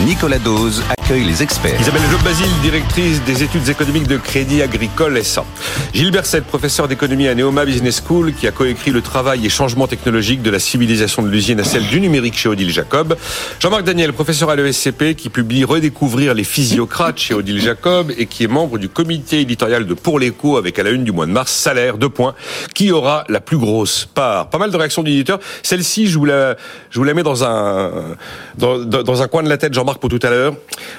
Nicolas Dose accueille les experts. Isabelle Job Basile, directrice des études économiques de Crédit Agricole SA. Gilles Berset, professeur d'économie à Neoma Business School, qui a coécrit le travail et changement technologique de la civilisation de l'usine à celle du numérique chez Odile Jacob. Jean-Marc Daniel, professeur à l'ESCP, qui publie Redécouvrir les physiocrates chez Odile Jacob et qui est membre du comité éditorial de Pour l'écho avec à la une du mois de mars, salaire, deux points, qui aura la plus grosse part. Pas mal de réactions d'éditeurs. Celle-ci, je vous la, je vous la mets dans un, dans, dans un coin de la tête, Jean-Marc, pour tout à l'heure.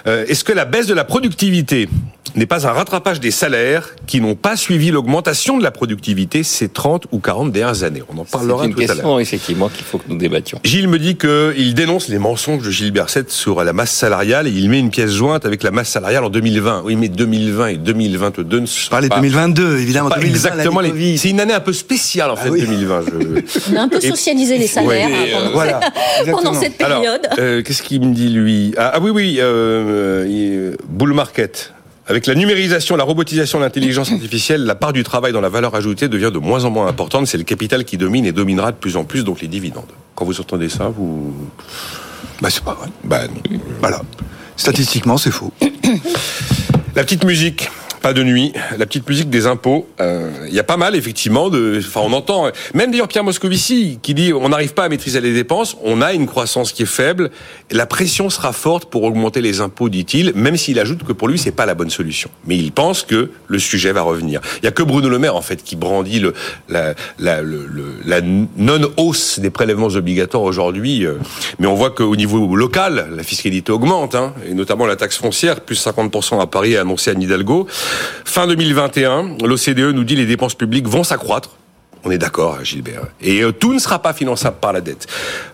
Euh, Est-ce que la baisse de la productivité n'est pas un rattrapage des salaires qui n'ont pas suivi l'augmentation de la productivité ces 30 ou 40 dernières années? On en parlera tout à l'heure. question, effectivement, qu'il faut que nous débattions. Gilles me dit qu'il dénonce les mensonges de Gilles Berset sur la masse salariale et il met une pièce jointe avec la masse salariale en 2020. Oui, mais 2020 et 2022 ne sont Parler de pas, 2022, évidemment. pas 2020, exactement les. C'est une année un peu spéciale en fait Ah oui. 2020. je- On a un peu Et- socialisé les salaires Ouais, hein, et, pendant, euh, Voilà. pendant cette Alors, période. euh, qu'est-ce qu'il me dit lui? Ah, ah oui, oui, euh, euh, bull market. Avec la numérisation, la robotisation, l'intelligence artificielle, la part du travail dans la valeur ajoutée devient de moins en moins importante. C'est le capital qui domine et dominera de plus en plus, donc les dividendes. Quand vous entendez ça, vous... Bah, c'est pas vrai. Bah, non. Voilà. Statistiquement, c'est faux. La petite musique. Pas de nuit, la petite musique des impôts. euh, Il y a pas mal effectivement de. Enfin, on entend. Même d'ailleurs Pierre Moscovici qui dit on n'arrive pas à maîtriser les dépenses, on a une croissance qui est faible, la pression sera forte pour augmenter les impôts, dit-il. Même s'il ajoute que pour lui c'est pas la bonne solution. Mais il pense que le sujet va revenir. Il y a que Bruno Le Maire en fait qui brandit le, la, la, le- la non hausse des prélèvements obligatoires aujourd'hui. euh, Mais on voit qu'au niveau local, la fiscalité augmente, hein, et notamment la taxe foncière, plus 50% à Paris, annoncé à Hidalgo. Fin 2021, l'OCDE nous dit les dépenses publiques vont s'accroître. On est d'accord, Gilbert. Et euh, tout ne sera pas finançable par la dette.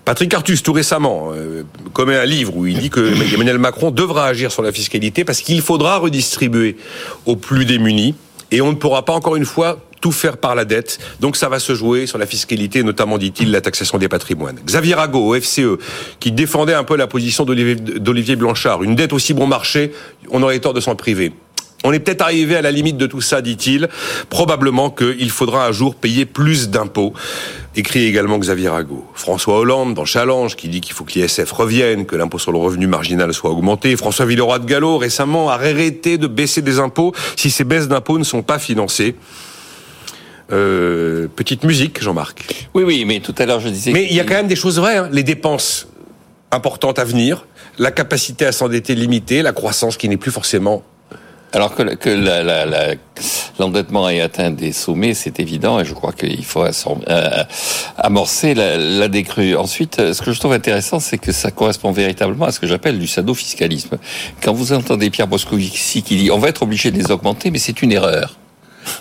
Patrick Artus, tout récemment, euh, commet un livre où il dit que Emmanuel Macron devra agir sur la fiscalité parce qu'il faudra redistribuer aux plus démunis. Et on ne pourra pas, encore une fois, tout faire par la dette. Donc ça va se jouer sur la fiscalité, notamment, dit-il, la taxation des patrimoines. Xavier Rago, au FCE, qui défendait un peu la position d'Olivier Blanchard. Une dette aussi bon marché, on aurait tort de s'en priver. On est peut-être arrivé à la limite de tout ça, dit-il. Probablement qu'il faudra un jour payer plus d'impôts. Écrit également Xavier Rago. François Hollande, dans Challenge, qui dit qu'il faut que l'ISF revienne, que l'impôt sur le revenu marginal soit augmenté. François Villeroy de Gallo, récemment, a arrêté de baisser des impôts si ces baisses d'impôts ne sont pas financées. Euh, petite musique, Jean-Marc. Oui, oui, mais tout à l'heure, je disais... Mais il y a quand même des choses vraies. hein. Les dépenses importantes à venir, la capacité à s'endetter limitée, la croissance qui n'est plus forcément Alors que, que la- la- la- l'endettement atteint des sommets, c'est évident, et je crois qu'il faut euh, amorcer la, la décrue. Ensuite, euh, ce que je trouve intéressant, c'est que ça correspond véritablement à ce que j'appelle du sadofiscalisme. Quand vous entendez Pierre Moscovici qui dit on va être obligé de les augmenter, mais c'est une erreur.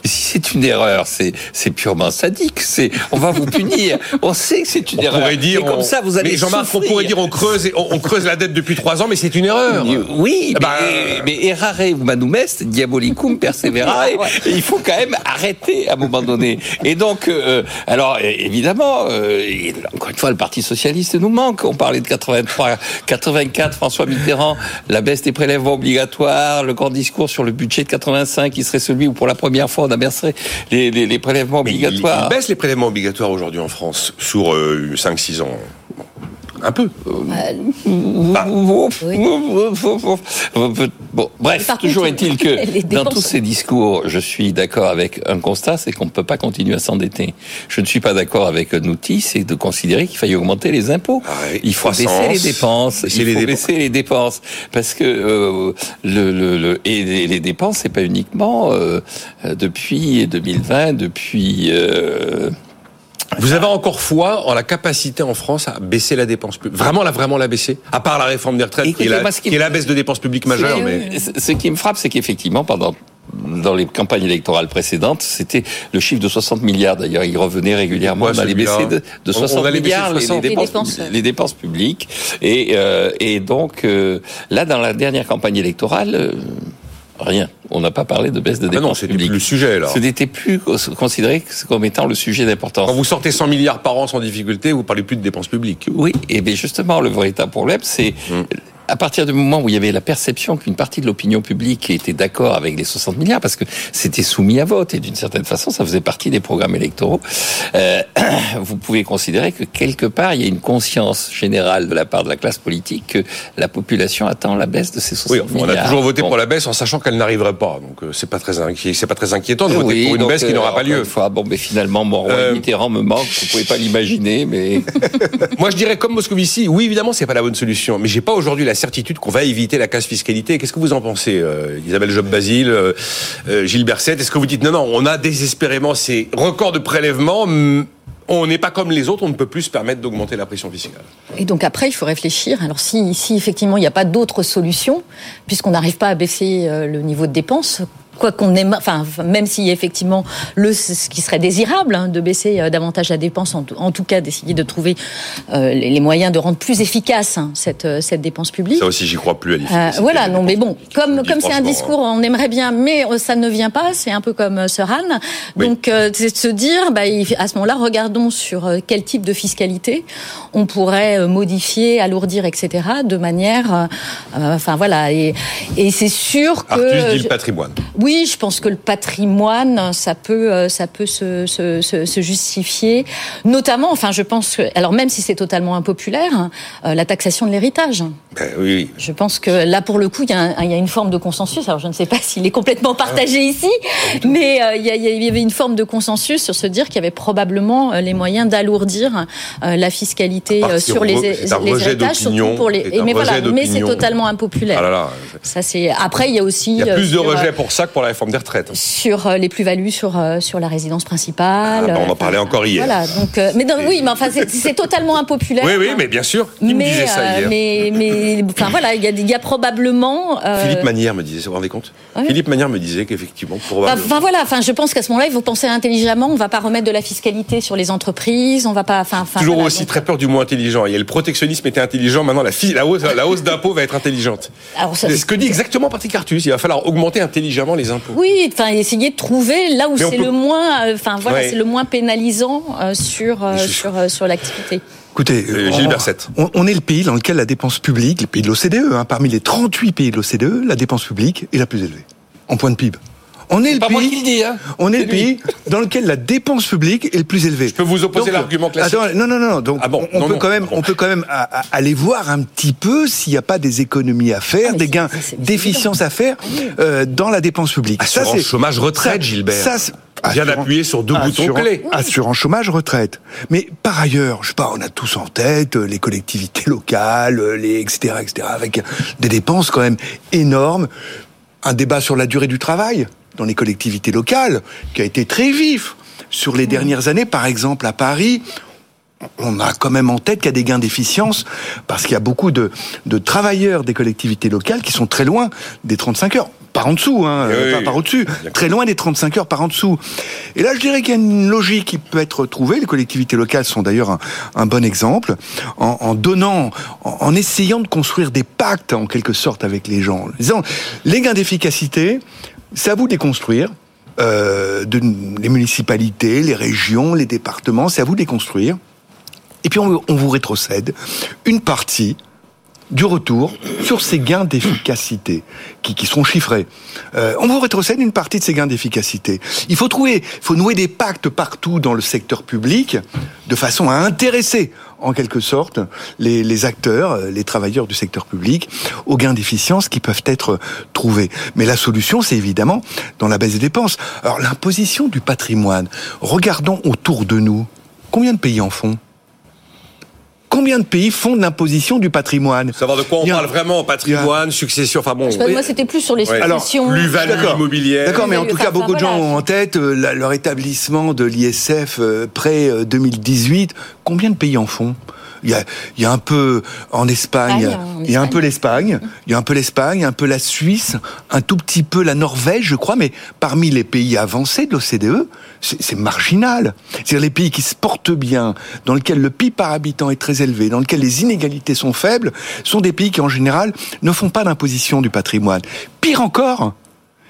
Si c'est une erreur, c'est c'est purement sadique. C'est on va vous punir. On sait que c'est une On erreur. pourrait dire, et comme on- ça, vous allez Jean-Marc, on pourrait dire on creuse, et- on, on creuse la dette depuis trois ans, mais c'est une erreur. Oui, Ah bah, mais, mais errare humanum est, diabolicum perseverare. Il faut quand même arrêter à un moment donné. Et donc, euh, alors évidemment, euh, et encore une fois, le Parti socialiste nous manque. On parlait de 83, 84, François Mitterrand, la baisse des prélèvements obligatoires, le grand discours sur le budget de 85, qui serait celui où pour la première fois on abaisserait les, les, les prélèvements Mais il, il obligatoires. baisse les prélèvements obligatoires aujourd'hui en France sur euh, 5-6 ans. Un peu. Bon, bref, toujours est-il que les dans tous ces discours, je suis d'accord avec un constat, c'est qu'on ne peut pas continuer à s'endetter. Je ne suis pas d'accord avec un outil, c'est de considérer qu'il faille augmenter les impôts. Ah il faut croissance, baisser les dépenses. baisser il les faut dépenses. baisser les dépenses parce que euh, le, le, le- et les, les dépenses, c'est pas uniquement euh, euh, depuis 2020, depuis. euh, Vous avez encore foi en la capacité en France à baisser la dépense publique? Vraiment, la, vraiment la baisser? À part la réforme des retraites, qui, est Écoutez, la, qui qui est me- la baisse de dépenses publiques majeure, mais... Ce ce qui me frappe, c'est qu'effectivement, pendant dans les campagnes électorales précédentes, c'était le chiffre de 60 milliards. D'ailleurs, il revenait régulièrement dans les celui-là baisser de, de On- on 60 allait baisser milliards de les, 60. les dépenses, Les dépenses, ouais. les dépenses publiques. Et, euh, et donc, euh, là, dans la dernière campagne électorale, euh, rien. On n'a pas parlé de baisse de Ah non, dépenses c'était publiques. plus le sujet, là. Ce n'était plus considéré comme étant le sujet d'importance. Quand vous sortez 100 milliards par an sans difficulté, vous parlez plus de dépenses publiques. Oui, et bien justement, le véritable problème, c'est Hum. À partir du moment où il y avait la perception qu'une partie de l'opinion publique était d'accord avec les 60 milliards, parce que c'était soumis à vote et d'une certaine façon, ça faisait partie des programmes électoraux, euh, vous pouvez considérer que quelque part, il y a une conscience générale de la part de la classe politique que la population attend la baisse de ces 60 Oui, milliards. on a toujours voté Bon. pour la baisse en sachant qu'elle n'arriverait pas. Donc euh, c'est pas très inquiet, c'est pas très inquiétant de voter Oui, pour une baisse qui euh, n'aura pas encore lieu. une fois, bon, mais finalement, mon roi Euh, Mitterrand me manque. Vous pouvez pas l'imaginer, mais Moi, je dirais comme Moscovici, oui, évidemment, c'est pas la bonne solution, mais j'ai pas aujourd'hui la certitude qu'on va éviter la casse fiscalité. Qu'est-ce que vous en pensez, euh, Isabelle Job-Basile, euh, euh, Gilles Berset Est-ce que vous dites non, non, on a désespérément ces records de prélèvements hum, on n'est pas comme les autres, on ne peut plus se permettre d'augmenter la pression fiscale? Et donc après, il faut réfléchir. Alors si, si effectivement il n'y a pas d'autre solution, puisqu'on n'arrive pas à baisser euh, le niveau de dépenses, quoi qu'on aime, enfin même si effectivement le ce qui serait désirable hein, de baisser euh, davantage la dépense, en, tout- en tout cas d'essayer de trouver euh, les, les moyens de rendre plus efficace hein, cette euh, cette dépense publique. Ça aussi, j'y crois plus à Euh, l'efficacité. voilà, non, mais bon, comme comme c'est un franchement, discours, on aimerait bien, mais euh, ça ne vient pas. C'est un peu comme euh, Han. Oui. Donc, euh, c'est de se dire, bah, il- à ce moment-là, regardons sur euh, quel type de fiscalité on pourrait euh, modifier, alourdir, etc., de manière, euh, euh, enfin voilà, et, et c'est sûr que Artus dit le patrimoine. oui, je pense que le patrimoine, ça peut, euh, ça peut se, se, se, se justifier, notamment, enfin, je pense que, alors même si c'est totalement impopulaire, euh, la taxation de l'héritage. Ben oui, oui. Je pense que là, pour le coup, il y, a un- il y a une forme de consensus. Alors, je ne sais pas s'il est complètement partagé ici, mais euh, il y, a- il y avait une forme de consensus sur se dire qu'il y avait probablement les moyens d'alourdir la fiscalité sur les, les héritages, surtout pour les. Mais voilà, mais c'est totalement impopulaire. Ah là là. Ça, c'est. Après, il y a aussi. Il y a plus de rejets pour ça que pour la réforme des retraites. sur euh, les plus-values sur euh, sur la résidence principale. Ah, bah, on en parlait encore hier. Voilà. Donc, euh, mais non, oui, mais enfin, c'est totalement impopulaire. Oui, oui, mais bien sûr. Me mais, disait ça hier mais, mais, enfin voilà, il y a, il y a probablement. euh, Philippe Manière me disait, vous vous rendez compte? Ouais. Philippe Manière me disait qu'effectivement, probablement. enfin, voilà, enfin je pense qu'à ce moment-là, il faut penser intelligemment. On va pas remettre de la fiscalité sur les entreprises. On va pas. Enfin, enfin, Toujours voilà, aussi donc- très peur du mot intelligent. Il y a le protectionnisme était intelligent, maintenant la, la hausse, la hausse d'impôts va être intelligente. C'est ce que dit exactement Patrick Artus. Il va falloir augmenter intelligemment les impôts. Oui, enfin essayer de trouver là où Mais on c'est peut- le moins, euh, enfin voilà, Ouais. c'est le moins pénalisant euh, sur euh, sur euh, sur l'activité. Écoutez, Euh, on- Gilles Berset. on, on est le pays dans lequel la dépense publique, le pays de l'OCDE, hein, parmi les 38 pays de l'OCDE, la dépense publique est la plus élevée en point de PIB. On est le pas moi pays, qui le dis, hein. on est le lui. pays dans lequel la dépense publique est le plus élevée. Je peux vous opposer l'argument classique. non, non, non, non. Donc, Ah bon, on, on non, peut non. quand même, bon. on peut quand même à- à- aller voir un petit peu s'il n'y a pas des économies à faire, Ah, des gains d'efficience à faire euh, dans la dépense publique. Assurance c'est- chômage retraite, Gilbert. Ça, Assurance- d'appuyer sur deux boutons Assurance- clés. Assurance chômage, retraite. Mais par ailleurs, je sais pas, on a tous en tête euh, les collectivités locales, euh, les etc., etc., avec des dépenses quand même énormes. Un débat sur la durée du travail dans les collectivités locales qui a été très vif sur les dernières années. Par exemple, à Paris, on a quand même en tête qu'il y a des gains d'efficience parce qu'il y a beaucoup de, de travailleurs des collectivités locales qui sont très loin des 35 heures. Par en dessous, hein, Oui, pas par au-dessus. Très loin des 35 heures par en dessous. Et là, je dirais qu'il y a une logique qui peut être trouvée. Les collectivités locales sont d'ailleurs un, un bon exemple. En, en donnant, en, en essayant de construire des pactes, en quelque sorte, avec les gens. Les gains d'efficacité, c'est à vous de les construire. Euh, de, les municipalités, les régions, les départements, c'est à vous de les construire. Et puis on, on vous rétrocède une partie du retour sur ces gains d'efficacité qui, qui seront chiffrés. Euh, on vous rétrocède une partie de ces gains d'efficacité. Il faut trouver, il faut nouer des pactes partout dans le secteur public de façon à intéresser en quelque sorte les, les acteurs, euh, les travailleurs du secteur public aux gains d'efficience qui peuvent être trouvés. Mais la solution, c'est évidemment dans la baisse des dépenses. Alors l'imposition du patrimoine, regardons autour de nous. Combien de pays en font? Combien de pays font de l'imposition du patrimoine Savoir de quoi on a- parle vraiment, patrimoine, succession, enfin bon. Je sais pas, moi, c'était plus sur les successions. plus-value immobilière. D'accord, mais en tout cas, beaucoup de gens ont en tête euh, la- leur établissement de l'ISF euh, près euh, 2018. Combien de pays en font? Il y, a, il y a un peu en Espagne, en il y a un peu l'Espagne, il y a un peu l'Espagne, un peu la Suisse, un tout petit peu la Norvège, je crois, mais parmi les pays avancés de l'OCDE, c'est marginal. C'est-à-dire les pays qui se portent bien, dans lesquels le PIB par habitant est très élevé, dans lesquels les inégalités sont faibles, sont des pays qui en général ne font pas d'imposition du patrimoine. Pire encore,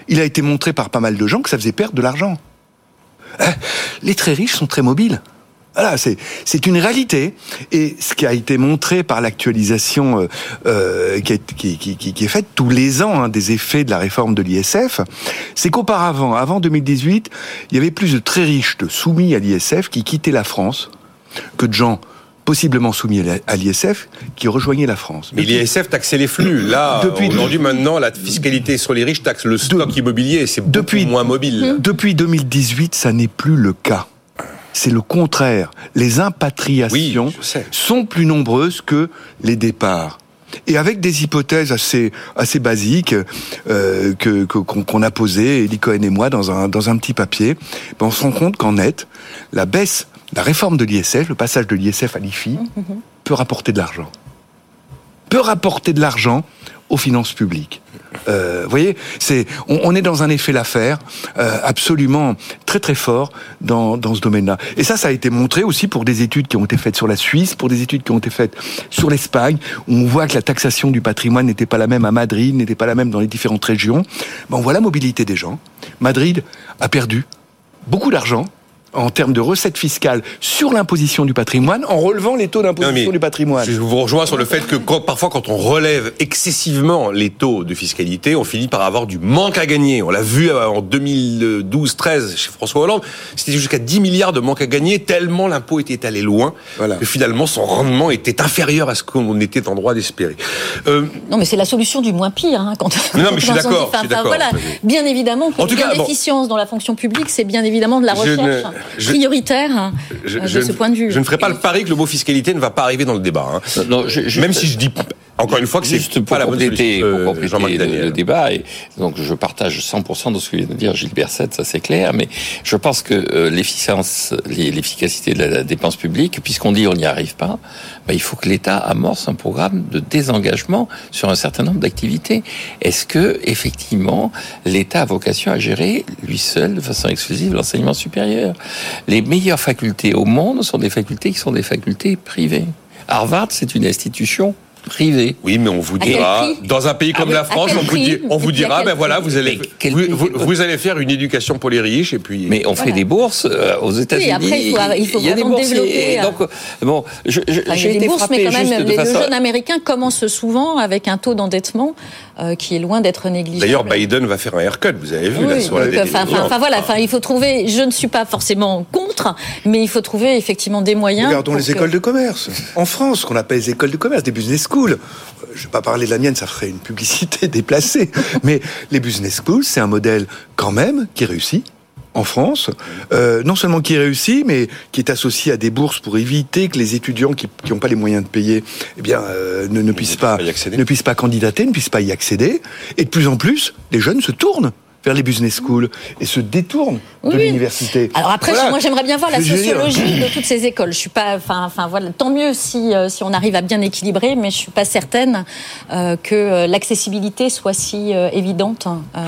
il a été montré par pas mal de gens que ça faisait perdre de l'argent. Euh, Les très riches sont très mobiles. Voilà, c'est c'est une réalité. Et ce qui a été montré par l'actualisation euh, euh, qui, est- qui, qui, qui- qui est faite tous les ans hein, des effets de la réforme de l'ISF, c'est qu'auparavant, avant 2018, il y avait plus de très riches de soumis à l'ISF qui quittaient la France que de gens possiblement soumis à l'ISF qui rejoignaient la France. Mais l'ISF taxait les flux. Là, aujourd'hui, maintenant, la fiscalité sur les riches taxe le stock immobilier. C'est beaucoup Depuis- moins mobile. Depuis 2018, ça n'est plus le cas. C'est le contraire. Les impatriations Oui, sont plus nombreuses que les départs. Et avec des hypothèses assez assez basiques euh, que qu'on a posées, Elie Cohen et moi, dans un dans un petit papier, ben, on se rend compte qu'en net, la baisse, la réforme de l'ISF, le passage de l'ISF à l'IFI, peut rapporter de l'argent. Peut rapporter de l'argent aux finances publiques. Euh, vous voyez, c'est on, on est dans un effet l'affaire euh, absolument très très fort dans, dans ce domaine-là. Et ça, ça a été montré aussi pour des études qui ont été faites sur la Suisse, pour des études qui ont été faites sur l'Espagne, où on voit que la taxation du patrimoine n'était pas la même à Madrid, n'était pas la même dans les différentes régions. Ben, on voit la mobilité des gens. Madrid a perdu beaucoup d'argent en termes de recettes fiscales sur l'imposition du patrimoine en relevant les taux Non, d'imposition du patrimoine. Je vous rejoins sur le fait que quand- parfois, quand on relève excessivement les taux de fiscalité, on finit par avoir du manque à gagner. On l'a vu euh, en 2012-13 chez François Hollande. C'était jusqu'à 10 milliards de manque à gagner, tellement l'impôt était allé loin Voilà. que finalement son rendement était inférieur à ce qu'on était en droit d'espérer. Euh, Non, mais c'est la solution du moins pire. Hein, quand, Mais non, mais je suis quand on dit- d'accord, enfin, voilà, bien évidemment, pour En tout une cas, bon. efficience dans la fonction publique, c'est bien évidemment de la Je recherche prioritaire hein, je, je de ce ne- point de vue. je ne ferai pas le pari que le mot fiscalité ne va pas arriver dans le débat. hein. Non, je- juste- Même si je dis encore une fois que c'est pas la bonne solution. pour Euh, compléter Jean-Marc le, débat, et donc je partage 100% de ce que vient de dire Gilles Berset, ça c'est clair, mais je pense que euh, l'efficience, l'e- l'efficacité de la, la dépense publique, puisqu'on dit on n'y arrive pas, ben, il faut que l'État amorce un programme de désengagement sur un certain nombre d'activités. Est-ce que effectivement l'État a vocation à gérer lui seul, de façon exclusive, l'enseignement supérieur? Les meilleures facultés au monde sont des facultés qui sont des facultés privées. Harvard, c'est une institution privée. Oui, mais on vous dira, dans un pays comme À la France, on vous, dit- on dira, ben voilà, vous allez, vous, vous- vous allez faire une éducation pour les riches et puis. Mais on fait des bourses euh, aux États-Unis. après, il faut- il faut y a des développer, Et euh, donc, bon, Enfin, j'ai été bourses, frappé mais quand juste même, de les, façon. le jeune américain commence souvent avec un taux d'endettement euh, qui est loin d'être négligeable. D'ailleurs, Biden va faire un haircut, vous avez vu, là, Oui, sur la donc, enfin, enfin, voilà, enfin, il faut trouver. Je ne suis pas forcément contre, mais il faut trouver effectivement des moyens. Regardons les que- écoles de commerce. En France, qu'on appelle les écoles de commerce, des business schools. Je vais pas parler de la mienne, ça ferait une publicité déplacée. Mais les business schools, c'est un modèle quand même qui réussit en France. Euh, non seulement qui réussit, mais qui est associé à des bourses pour éviter que les étudiants qui n'ont pas les moyens de payer, eh bien, euh, ne, ne puissent pas, pas y accéder. ne puissent pas candidater, ne puissent pas y accéder. Et de plus en plus, les jeunes se tournent vers les business schools et se détournent Oui, de oui. l'université. Alors après, Voilà. moi j'aimerais bien voir la sociologie de toutes ces écoles. Je suis pas, enfin, enfin voilà, tant mieux si euh, si on arrive à bien équilibrer, mais je suis pas certaine euh, que euh, l'accessibilité soit si euh, évidente. euh.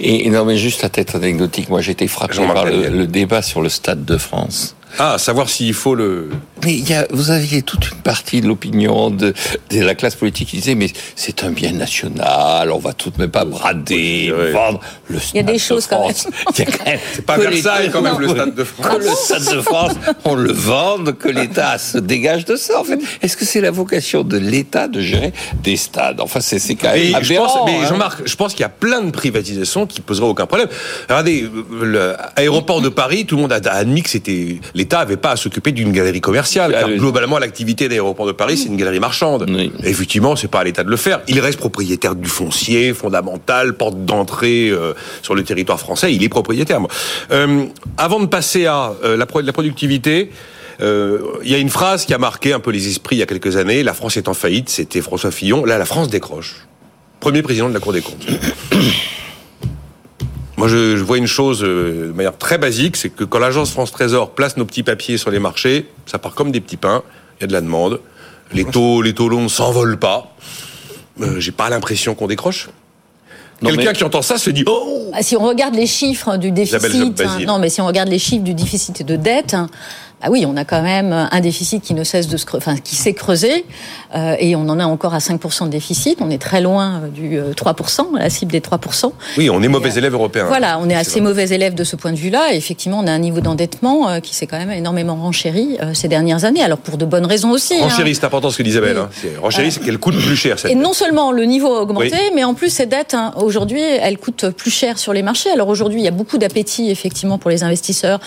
Et non, mais juste à tête anecdotique, moi j'ai été frappé par le, le débat sur le Stade de France. Ah, savoir s'il faut le. Mais il y a, vous aviez toute une partie de l'opinion de, de la classe politique qui disait mais c'est un bien national, on va tout de même pas brader, vendre le Stade Il y a des de choses quand France. Même C'est pas Versailles, quand même, le Stade de France. Que le Stade de France, on le vende, que l'État se dégage de ça. En fait, est-ce que c'est la vocation de l'État de gérer des stades? Enfin, c'est c'est quand même Mais, je pense, aberrant, mais hein. Jean-Marc, je pense qu'il y a plein de privatisations qui poseraient aucun problème. Regardez, l'aéroport de Paris, tout le monde a admis que c'était l'État avait pas à s'occuper d'une galerie commerciale, Ah car globalement l'activité d'aéroport de Paris c'est une galerie marchande. Oui. Effectivement, c'est pas à l'État de le faire. Il reste propriétaire du foncier fondamental, porte d'entrée euh, sur le territoire français. Il est propriétaire. Euh, avant de passer à euh, la, pro- la productivité. Il y a une phrase qui a marqué un peu les esprits il y a quelques années. La France est en faillite. C'était François Fillon. Là, la France décroche. Premier président de la Cour des comptes. Moi, je, je vois une chose euh, de manière très basique, c'est que quand l'agence France Trésor place nos petits papiers sur les marchés, ça part comme des petits pains. Il y a de la demande. Les taux, les taux longs s'envolent pas. Euh, J'ai pas l'impression qu'on décroche. Quelqu'un mais- qui entend ça se dit oh Bah, Si on regarde les chiffres du déficit, hein, non, mais si on regarde les chiffres du déficit de dette, hein, Ah oui, on a quand même un déficit qui ne cesse de se enfin, qui s'est creusé, euh, et on en a encore à 5% de déficit. On est très loin euh, du 3%, la cible des 3%. Oui, on est mauvais élève européen. Voilà, on est assez mauvais élève de ce point de vue-là. Et effectivement, on a un niveau d'endettement qui s'est quand même énormément renchéri ces dernières années. Alors pour de bonnes raisons aussi. Hein. Renchéri, c'est important ce que dit Isabelle. Hein. Renchéri, c'est qu'elle coûte plus cher. Cette et non seulement le niveau a augmenté, mais en plus ces dettes, hein, aujourd'hui, elles coûtent plus cher sur les marchés. Alors aujourd'hui, il y a beaucoup d'appétit effectivement pour les investisseurs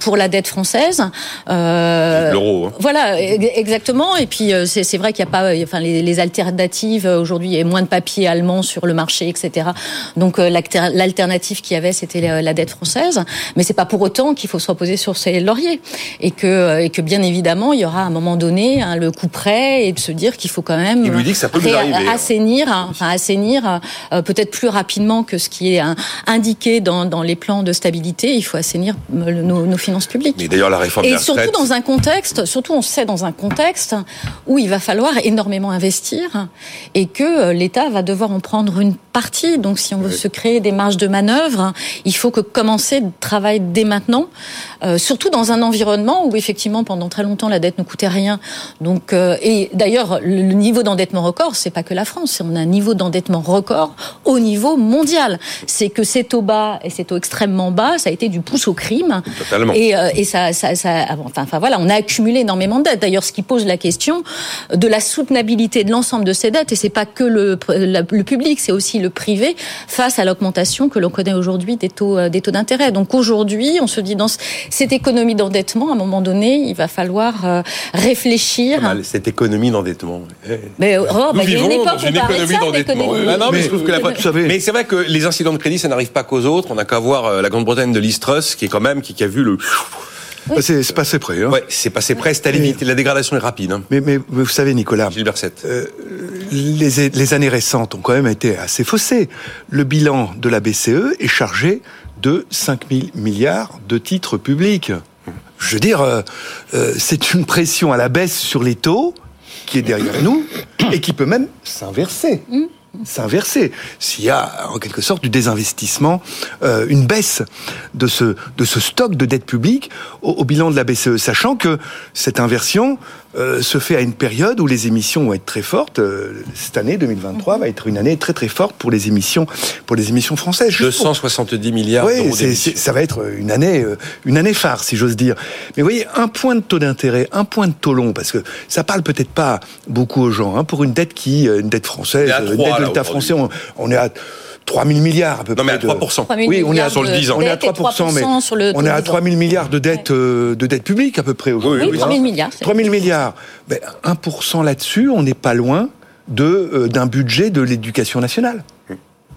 pour la dette française. Euh, L'euro. Hein. Voilà, exactement. Et puis euh, c'est vrai qu'il n'y a pas, enfin les, alternatives euh, aujourd'hui, il y a moins de papier allemand sur le marché, etc. Donc l'alternative qu'il y avait, c'était la dette française. Mais c'est pas pour autant qu'il faut se reposer sur ses lauriers et que et que bien évidemment il y aura à un moment donné hein, le coup près et de se dire qu'il faut quand même il lui dit que ça peut hein. assainir, enfin assainir peut-être plus rapidement que ce qui est indiqué dans, dans les plans de stabilité. Il faut assainir nos, nos finances publiques. Mais d'ailleurs la et surtout dans un contexte, surtout on sait dans un contexte où il va falloir énormément investir et que euh, l'État va devoir en prendre une partie. Donc si on veut se créer des marges de manœuvre, il faut que commencer le travail dès maintenant, euh, surtout dans un environnement où effectivement pendant très longtemps la dette ne coûtait rien. Donc euh, et d'ailleurs le niveau d'endettement record, c'est pas que la France, on a un niveau d'endettement record au niveau mondial. C'est que c'est au bas et c'est au extrêmement bas, ça a été du pouce au crime. Totalement. Et, et ça, ça, ça, enfin, enfin voilà, on a accumulé énormément de dettes. D'ailleurs, ce qui pose la question de la soutenabilité de l'ensemble de ces dettes, et c'est pas que le, le public, c'est aussi le privé face à l'augmentation que l'on connaît aujourd'hui des taux, euh, des taux d'intérêt. Donc aujourd'hui, on se dit dans cette économie d'endettement, à un moment donné, il va falloir euh, réfléchir. cette économie d'endettement. Mais, oh, Nous bah, vivons une dans une économie d'endettement. mais, c'est vrai que les incidents de crédit, ça n'arrive pas qu'aux autres. On n'a qu'à voir euh, la Grande-Bretagne de l'Istrus, qui est quand même qui a vu le c'est passé près. Hein. Ouais, c'est passé près, c'est à limite. La dégradation est rapide. Hein. Mais, mais, vous savez, Nicolas, Gilbert euh, les, les années récentes ont quand même été assez faussées. Le bilan de la BCE est chargé de 5 000 milliards de titres publics. Je veux dire, euh, euh, c'est une pression à la baisse sur les taux qui est derrière nous et qui peut même s'inverser. Mmh s'inverser. S'il y a en quelque sorte du désinvestissement, euh, une baisse de ce, de ce stock de dette publique au, au, bilan de la BCE, sachant que cette inversion, euh, se fait à une période où les émissions vont être très fortes. Euh, cette année 2023 va être une année très très forte pour les émissions pour les émissions françaises. 270 milliards d'euros. ça va être une année euh, une année phare si j'ose dire. Mais vous voyez un point de taux d'intérêt, un point de taux long parce que ça parle peut-être pas beaucoup aux gens hein, pour une dette qui une dette française, une dette de l'État français, on est à 3 000 milliards à peu non, près. mais à 3 Oui, on est à, sur le 10 ans. On est à 3 mais on est à 3 000 milliards de dettes de dette publique à peu près aujourd'hui. Oui, 3 000 milliards. 3 000 milliards. Ben, 1% là-dessus, on n'est pas loin de euh, d'un budget de l'éducation nationale.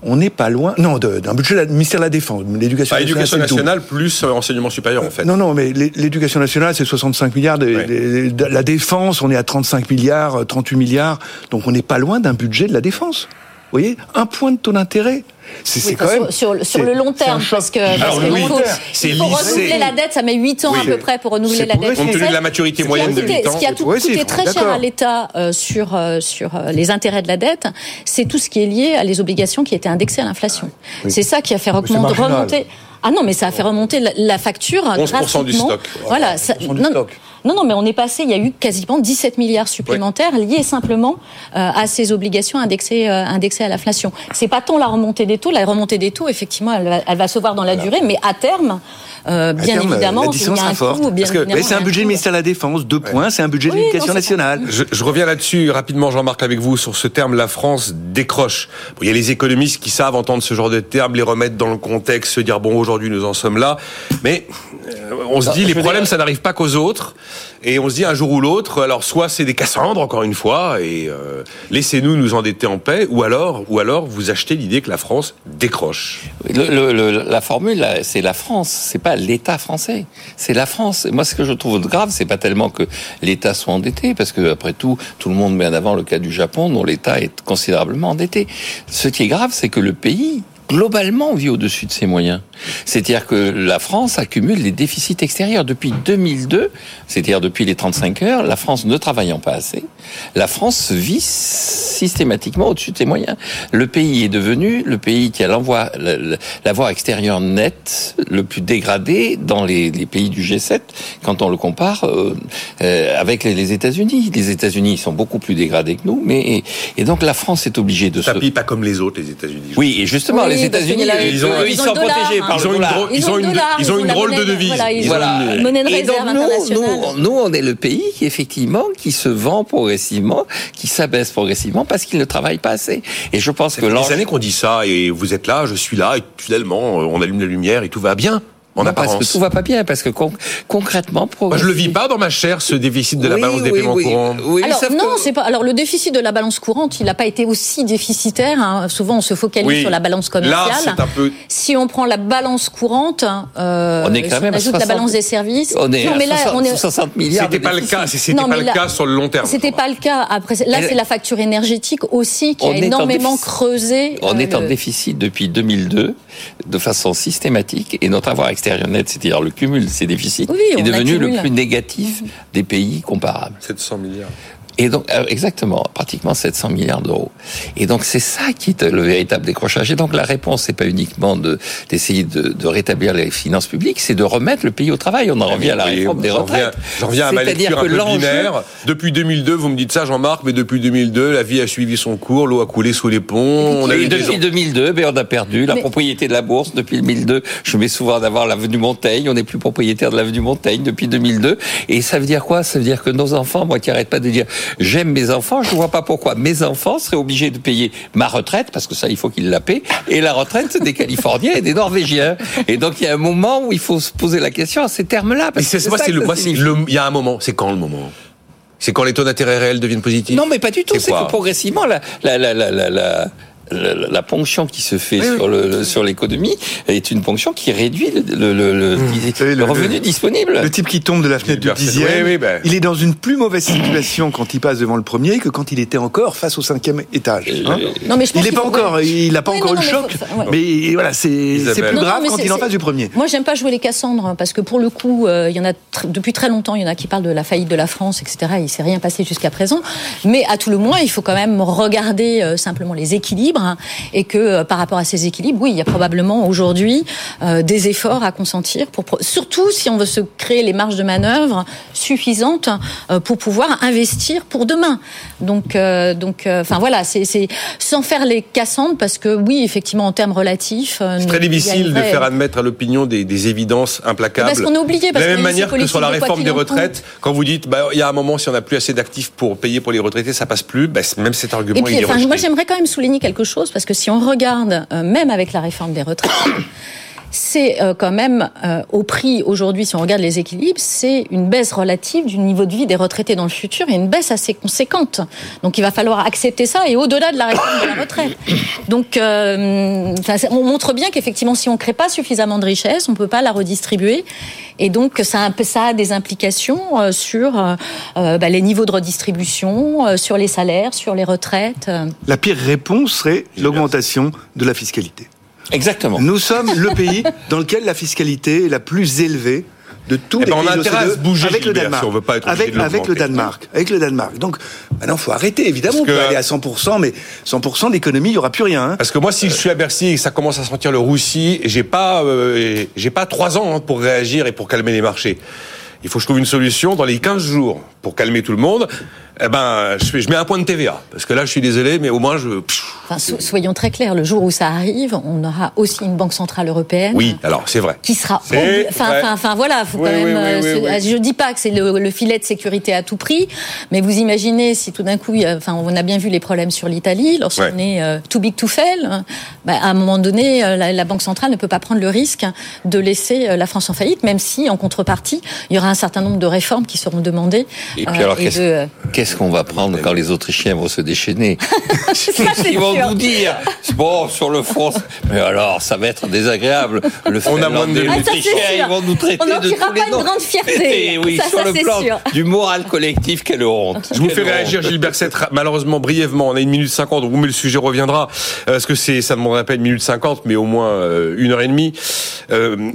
On n'est pas loin, non, d'un budget du ministère de la Défense, l'éducation bah, nationale. L'éducation nationale plus euh, enseignement supérieur, en fait. Non, non, mais l'éducation nationale, c'est 65 milliards. la défense, on est à 35 milliards, 38 milliards. Donc on n'est pas loin d'un budget de la défense. Vous voyez, un point de taux d'intérêt. C'est quand même sur, sur, le long terme, parce que, parce qu'il faut, il faut renouveler la dette, ça met 8 ans à peu près pour renouveler la dette. Compte tenu de la maturité moyenne de 8 ans. Ce qui a tout coûté très cher à l'État euh, sur, euh, sur euh, les intérêts de la dette, c'est tout ce qui est lié à les obligations qui étaient indexées à l'inflation. C'est ça qui a fait remonter. Ah non, mais ça a fait remonter la, facture 11% du stock. Voilà. Ça, non, non, non, mais on est passé, il y a eu quasiment 17 milliards supplémentaires liés simplement euh, à ces obligations indexées, euh, indexées à l'inflation. C'est pas tant la remontée des taux, la remontée des taux, effectivement, elle va, elle va se voir dans la durée, mais à terme, euh, bien évidemment, la il y a un coût, bien c'est un budget du ministère de la Défense, deux points, c'est un budget de l'éducation nationale. Je, je, reviens là-dessus rapidement, Jean-Marc, avec vous, sur ce terme, la France décroche. Bon, il y a les économistes qui savent entendre ce genre de termes, les remettre dans le contexte, se dire, bon, aujourd'hui, nous en sommes là. Mais on se dit, les problèmes, ça n'arrive pas qu'aux autres. Et on se dit un jour ou l'autre, alors soit c'est des Cassandres encore une fois, et euh, laissez-nous nous endetter en paix, ou alors, ou alors vous achetez l'idée que la France décroche. Le, le, la formule, c'est la France, c'est pas l'État français, c'est la France. moi, ce que je trouve grave, c'est pas tellement que l'État soit endetté, parce que après tout, tout le monde met en avant le cas du Japon, dont l'État est considérablement endetté. Ce qui est grave, c'est que le pays globalement, vit au-dessus de ses moyens. C'est-à-dire que la France accumule les déficits extérieurs depuis 2002, c'est-à-dire depuis les 35 heures, la France ne travaillant pas assez, la France vit systématiquement au-dessus de ses moyens. Le pays est devenu le pays qui a l'envoi, l'avoir extérieur net le plus dégradé dans les, pays du G7 quand on le compare euh, euh, avec les, États-Unis. Les États-Unis sont beaucoup plus dégradés que nous, mais et donc la France est obligée de ça se... pas comme les autres, les États-Unis. Oui, et justement, les États-unis, ils, ont, ils, sont protégés par le dollar. Ils ont une, ils ont une drôle de devise. Voilà, une monnaie de réserve internationale. Nous, nous, on est le pays qui, effectivement, qui se vend progressivement, qui s'abaisse progressivement parce qu'il ne travaille pas assez. Et je pense que des années qu'on dit ça, et vous êtes là, je suis là, et finalement, on allume la lumière et tout va bien. En non, parce que tout va pas bien, parce que concrètement, Moi, je le vis pas dans ma chair, ce déficit de la balance des paiements courants. alors non, c'est pas. Alors le déficit de la balance courante, il n'a pas été aussi déficitaire. Hein. Souvent, on se focalise sur la balance commerciale. Là, un peu... Si on prend la balance courante, euh, on est quand même ajoute la balance des services. On est, non, mais là, on est 60 milliards. C'était pas le cas. C'était pas le cas sur le long terme. C'était pas le cas. Après, là, c'est la facture énergétique aussi qui a énormément creusé. On est en déficit depuis 2002 de façon systématique et notre avoir extérieur net, c'est-à-dire le cumul de ces déficits, est devenu le plus négatif des pays comparables. 700 milliards. Et donc, euh, exactement, pratiquement 700 milliards d'euros. Et donc, c'est ça qui est le véritable décrochage. Et donc, la réponse, c'est pas uniquement de, d'essayer de, de, rétablir les finances publiques, c'est de remettre le pays au travail. On en revient à la réforme des retraites. J'en reviens à ma lecture un peu binaire. Depuis 2002, vous me dites ça, Jean-Marc, mais depuis 2002, la vie a suivi son cours, l'eau a coulé sous les ponts. On a eu depuis 2002, ben, on a perdu la propriété de la bourse. Depuis 2002, je mets souvent d'avoir l'avenue Montaigne. On n'est plus propriétaire de l'avenue Montaigne depuis 2002. Et ça veut dire quoi? Ça veut dire que nos enfants, moi qui arrête pas de dire j'aime mes enfants, je ne vois pas pourquoi mes enfants seraient obligés de payer ma retraite, parce que ça, il faut qu'ils la paient, et la retraite des Californiens et des Norvégiens. Et donc, il y a un moment où il faut se poser la question à ces termes-là. c'est moi, c'est le, il y a un moment. C'est quand le moment? C'est quand les taux d'intérêt réels deviennent positifs? Non, mais pas du tout. C'est que progressivement, la, la, la, la la, ponction qui se fait sur le, sur l'économie est une ponction qui réduit le, le, mmh. revenu disponible. Le type qui tombe de la fenêtre du dixième, ben. il est dans une plus mauvaise situation quand il passe devant le premier que quand il était encore face au cinquième étage. Hein. non, mais il n'est pas encore, il n'a pas encore eu le choc, mais voilà, c'est plus grave quand il est en face du premier. Moi, j'aime pas jouer les Cassandres hein, parce que pour le coup, euh, il y en a depuis très longtemps, il y en a qui parlent de la faillite de la France, etc. Il s'est rien passé jusqu'à présent, mais à tout le moins, il faut quand même regarder euh, simplement les équilibres Hein, et que euh, par rapport à ces équilibres, oui, il y a probablement aujourd'hui euh, des efforts à consentir, pour, surtout si on veut se créer les marges de manœuvre suffisantes euh, pour pouvoir investir pour demain. Donc, donc, enfin voilà, c'est sans faire les cassantes parce que oui, effectivement, en termes relatifs, c'est très difficile de faire admettre à l'opinion des, évidences implacables. Parce qu'on est obligé. de la même manière que sur la réforme des retraites, quand vous dites, bah, il y a un moment, si on n'a plus assez d'actifs pour payer pour les retraités, ça passe plus. Bah, même cet argument. Et puis, moi, j'aimerais quand même souligner quelque chose parce que si on regarde, euh, même avec la réforme des retraites, c'est euh, quand même euh, au prix aujourd'hui, si on regarde les équilibres, c'est une baisse relative du niveau de vie des retraités dans le futur et une baisse assez conséquente. Donc il va falloir accepter ça et au-delà de la réforme de la retraite. Donc on montre bien qu'effectivement, si on ne crée pas suffisamment de richesse, on ne peut pas la redistribuer. Et donc ça a, des implications sur bah, les niveaux de redistribution, sur les salaires, sur les retraites. La pire réponse serait l'augmentation de la fiscalité. Exactement. Nous sommes le pays dans lequel la fiscalité est la plus élevée de tous eh les ben, pays on a bouger avec le Danemark. Si on veut pas être avec, avec le Danemark, avec le Danemark. Donc maintenant, faut arrêter. Évidemment, on peut aller à 100%, mais 100% d'économie, il y aura plus rien. Hein. Parce que moi, si je suis à Bercy et que ça commence à sentir le roussi, j'ai pas, euh, j'ai pas trois ans hein, pour réagir et pour calmer les marchés. Il faut que je trouve une solution dans les 15 jours pour calmer tout le monde eh ben, je, je, mets un point de TVA. Parce que là, je suis désolé, mais au moins, je. Enfin, soyons très clairs, le jour où ça arrive, on aura aussi une banque centrale européenne. Oui, alors c'est vrai. Qui sera. Enfin, enfin, enfin, voilà, faut quand même. Euh, je dis pas que c'est le, filet de sécurité à tout prix, mais vous imaginez si tout d'un coup, enfin, on a bien vu les problèmes sur l'Italie, lorsqu'on est euh, too big to fail, hein, bah, à un moment donné, euh, la, banque centrale ne peut pas prendre le risque de laisser la France en faillite, même si, en contrepartie, il y aura un certain nombre de réformes qui seront demandées. Et puis alors, qu'est-ce qu'on va prendre quand les Autrichiens vont se déchaîner Ça, Qu'est-ce qu'ils vont sûr. nous dire Bon, sur le front, mais alors, ça va être désagréable. Le On a moins de- Ah, ils vont nous traiter On de tous les pas une noms. grande fierté. Et oui, Ça, sur ça, le plan sûr. du moral collectif, quelle honte. Je vous fais réagir Gilles Berset, ra- malheureusement brièvement, on a une minute cinquante, mais le sujet reviendra, euh, parce que c'est, ça ne demanderait pas une minute cinquante, mais au moins euh, une heure et demie? Euh,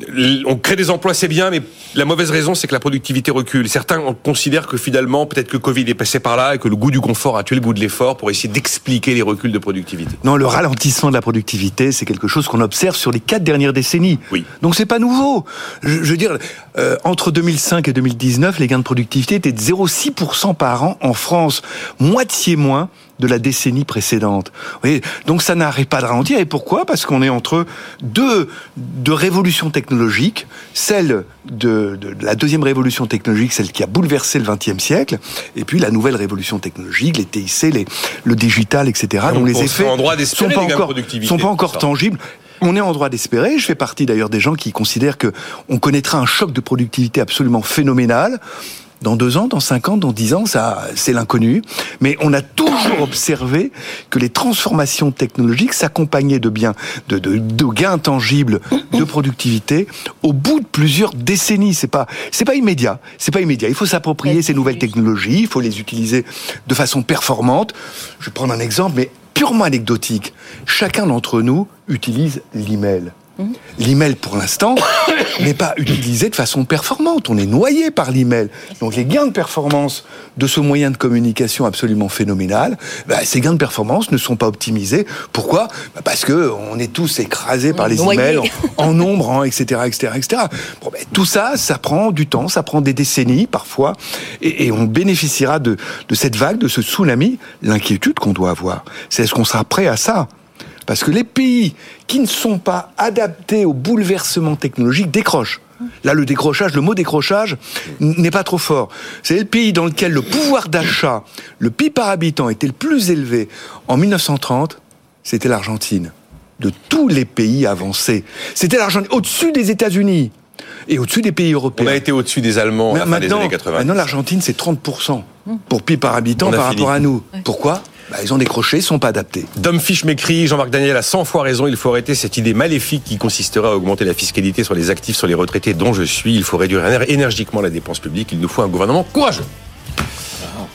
on crée des emplois, c'est bien, mais la mauvaise raison, c'est que la productivité recule. Certains on considèrent que finalement, peut-être que le Covid est passé par là et que le goût du confort a tué le goût de l'effort pour essayer d'expliquer les reculs de productivité. Non, le ralentissement de la productivité, c'est quelque chose qu'on observe sur les quatre dernières décennies. Oui. Donc c'est pas nouveau. Je, je veux dire, euh, entre 2005 et 2019, les gains de productivité étaient de 0,6% par an en France, moitié moins de la décennie précédente. Vous voyez Donc ça n'arrête pas de ralentir. Et pourquoi? Parce qu'on est entre deux, deux révolutions technologiques. Celle de, de- de la deuxième révolution technologique, celle qui a bouleversé le XXe siècle, et puis la nouvelle révolution technologique, les TIC, les, le digital, etc. Donc, dont les effets en droit sont pas encore, sont pas encore tangibles. On est en droit d'espérer. Je fais partie d'ailleurs des gens qui considèrent que on connaîtra un choc de productivité absolument phénoménal. Dans deux ans, dans cinq ans, dans dix ans, ça, c'est l'inconnu. Mais on a toujours observé que les transformations technologiques s'accompagnaient de biens, de, de, de gains tangibles de productivité au bout de plusieurs décennies. C'est pas, c'est pas immédiat. C'est pas immédiat. Il faut s'approprier ces nouvelles technologies. Il faut les utiliser de façon performante. Je vais prendre un exemple, mais purement anecdotique. Chacun d'entre nous utilise l'email. L'email, pour l'instant, n'est pas utilisé de façon performante. On est noyé par l'email. Donc les gains de performance de ce moyen de communication absolument phénoménal, bah, ces gains de performance ne sont pas optimisés. Pourquoi? Bah, Parce que on est tous écrasés par les Noyés. emails, en, en nombre, hein, etc., etc., etc. Bon, tout ça, ça prend du temps, ça prend des décennies parfois, et, et on bénéficiera de, de cette vague, de ce tsunami. L'inquiétude qu'on doit avoir, c'est est-ce qu'on sera prêt à ça? Parce que les pays qui ne sont pas adaptés au bouleversement technologique décrochent. Là, le décrochage, le mot décrochage n'est pas trop fort. C'est le pays dans lequel le pouvoir d'achat, le PIB par habitant était le plus élevé en 1930, c'était l'Argentine. De tous les pays avancés. C'était l'Argentine, au-dessus des États-Unis et au-dessus des pays On européens. a été au-dessus des Allemands à la fin des maintenant, années 80. maintenant l'Argentine, c'est 30% pour PIB par habitant On par fini. rapport à nous. Pourquoi? Bah, Ils ont décroché, ils sont pas adaptés. Dom Fisch m'écrit, Jean-Marc Daniel a 100 fois raison, il faut arrêter cette idée maléfique qui consisterait à augmenter la fiscalité sur les actifs, sur les retraités dont je suis. Il faut réduire éner- énergiquement la dépense publique. Il nous faut un gouvernement courageux.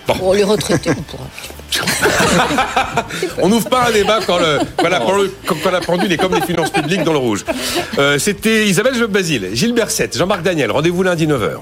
Pour les retraités, on pourra. On n'ouvre pas un débat quand, le, quand, la, pendule- quand- quand la pendule est comme les finances publiques dans le rouge. Euh, C'était Isabelle Basile, Gilles Berset, Jean-Marc Daniel. Rendez-vous lundi 9h.